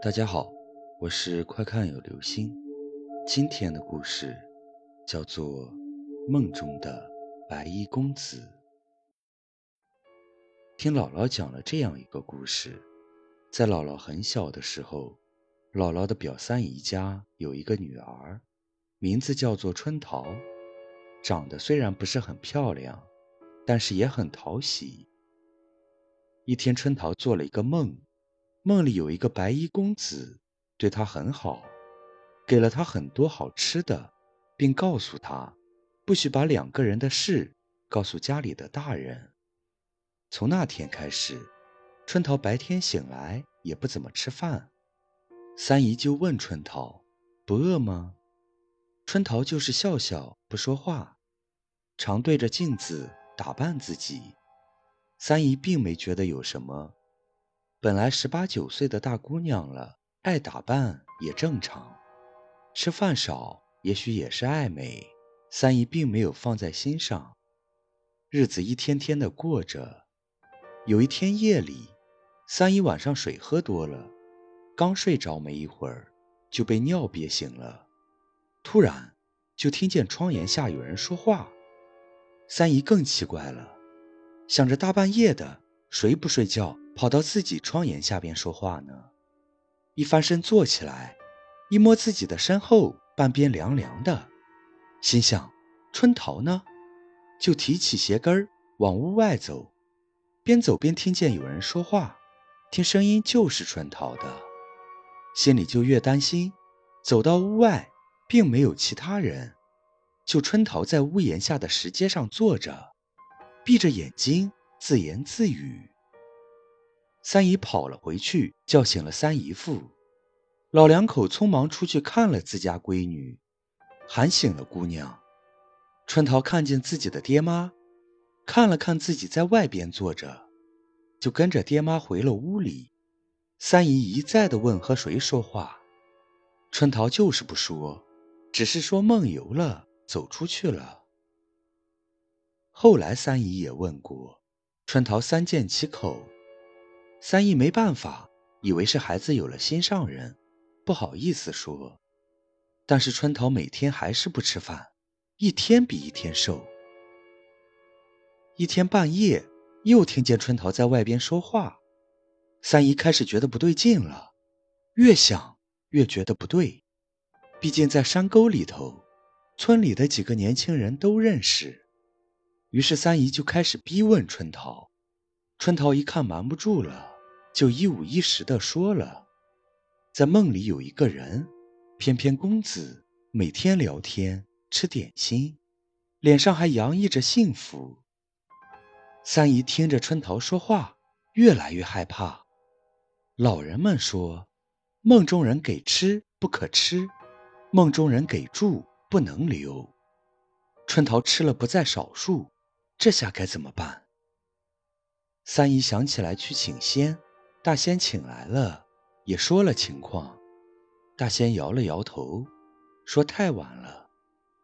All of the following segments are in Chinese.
大家好，我是快看有流星。今天的故事叫做《梦中的白衣公子》。听姥姥讲了这样一个故事：在姥姥很小的时候，姥姥的表三姨家有一个女儿，名字叫做春桃，长得虽然不是很漂亮，但是也很讨喜。一天，春桃做了一个梦。梦里有一个白衣公子，对她很好，给了她很多好吃的，并告诉她，不许把两个人的事告诉家里的大人。从那天开始，春桃白天醒来也不怎么吃饭。三姨就问春桃：“不饿吗？”春桃就是笑笑不说话，常对着镜子打扮自己。三姨并没觉得有什么。本来十八九岁的大姑娘了，爱打扮也正常。吃饭少，也许也是爱美。三姨并没有放在心上。日子一天天的过着。有一天夜里，三姨晚上水喝多了，刚睡着没一会儿，就被尿憋醒了。突然，就听见窗檐下有人说话。三姨更奇怪了，想着大半夜的，谁不睡觉？跑到自己窗沿下边说话呢，一翻身坐起来，一摸自己的身后半边凉凉的，心想春桃呢，就提起鞋跟往屋外走，边走边听见有人说话，听声音就是春桃的，心里就越担心。走到屋外，并没有其他人，就春桃在屋檐下的石阶上坐着，闭着眼睛自言自语。三姨跑了回去，叫醒了三姨父。老两口匆忙出去看了自家闺女，喊醒了姑娘。春桃看见自己的爹妈，看了看自己在外边坐着，就跟着爹妈回了屋里。三姨一再的问和谁说话，春桃就是不说，只是说梦游了，走出去了。后来三姨也问过，春桃三缄其口。三姨没办法，以为是孩子有了心上人，不好意思说。但是春桃每天还是不吃饭，一天比一天瘦。一天半夜，又听见春桃在外边说话，三姨开始觉得不对劲了，越想越觉得不对。毕竟在山沟里头，村里的几个年轻人都认识，于是三姨就开始逼问春桃。春桃一看瞒不住了，就一五一十的说了，在梦里有一个人，翩翩公子，每天聊天吃点心，脸上还洋溢着幸福。三姨听着春桃说话，越来越害怕。老人们说，梦中人给吃不可吃，梦中人给住不能留。春桃吃了不在少数，这下该怎么办？三姨想起来去请仙，大仙请来了，也说了情况。大仙摇了摇头，说太晚了，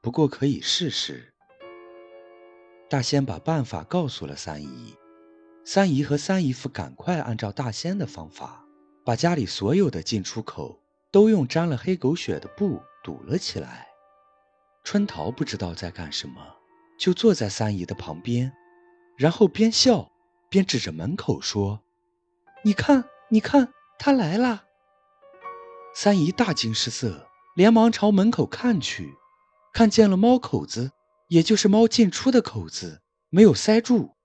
不过可以试试。大仙把办法告诉了三姨，三姨和三姨夫赶快按照大仙的方法，把家里所有的进出口都用沾了黑狗血的布堵了起来。春桃不知道在干什么，就坐在三姨的旁边，然后边笑。边指着门口说：“你看，你看，他来了。”三姨大惊失色，连忙朝门口看去，看见了猫口子，也就是猫进出的口子，没有塞住。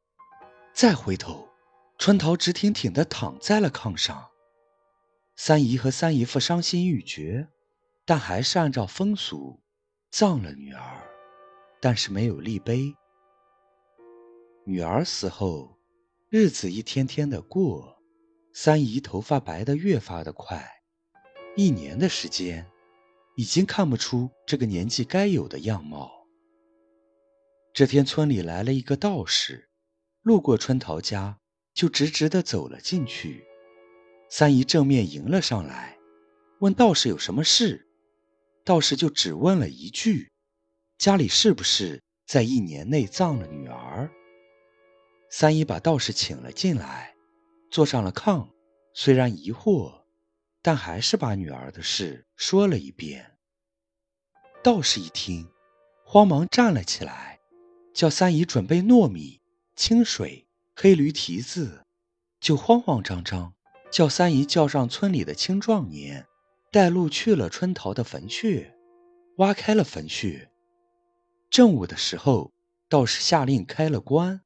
再回头，春桃直挺挺地躺在了炕上。三姨和三姨夫伤心欲绝，但还是按照风俗葬了女儿，但是没有立碑。女儿死后。日子一天天的过，三姨头发白得越发的快，一年的时间，已经看不出这个年纪该有的样貌。这天，村里来了一个道士，路过春桃家，就直直的走了进去。三姨正面迎了上来，问道士有什么事，道士就只问了一句：“家里是不是在一年内葬了女儿？”三姨把道士请了进来，坐上了炕。虽然疑惑，但还是把女儿的事说了一遍。道士一听，慌忙站了起来，叫三姨准备糯米、清水、黑驴蹄子，就慌慌张张叫三姨叫上村里的青壮年，带路去了春桃的坟穴，挖开了坟穴。正午的时候，道士下令开了棺，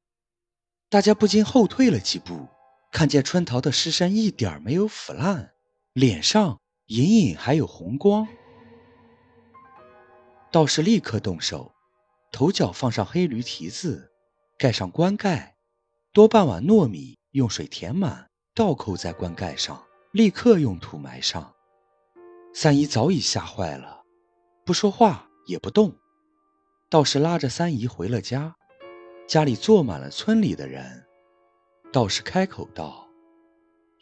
大家不禁后退了几步，看见春桃的尸身一点没有腐烂，脸上隐隐还有红光。道士立刻动手，头脚放上黑驴蹄子，盖上棺盖，多半碗糯米用水填满，倒扣在棺盖上，立刻用土埋上。三姨早已吓坏了，不说话也不动。道士拉着三姨回了家，家里坐满了村里的人。道士开口道：“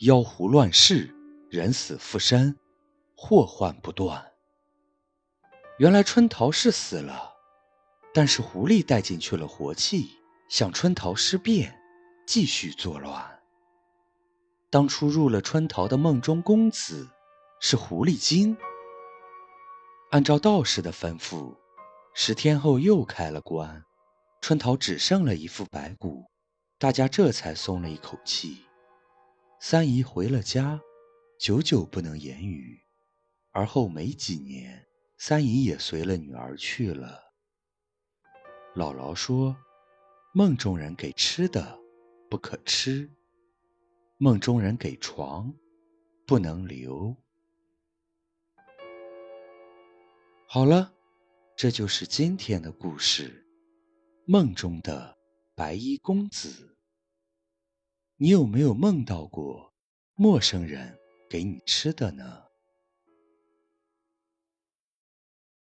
妖狐乱世，人死复生，祸患不断。原来春桃是死了，但是狐狸带进去了活气，想春桃尸变，继续作乱。当初入了春桃的梦中公子是狐狸精。按照道士的吩咐。”十天后又开了棺，春桃只剩了一副白骨，大家这才松了一口气。三姨回了家，久久不能言语。而后没几年，三姨也随了女儿去了。姥姥说：“梦中人给吃的不可吃，梦中人给床不能留。”好了。这就是今天的故事，梦中的白衣公子。你有没有梦到过陌生人给你吃的呢？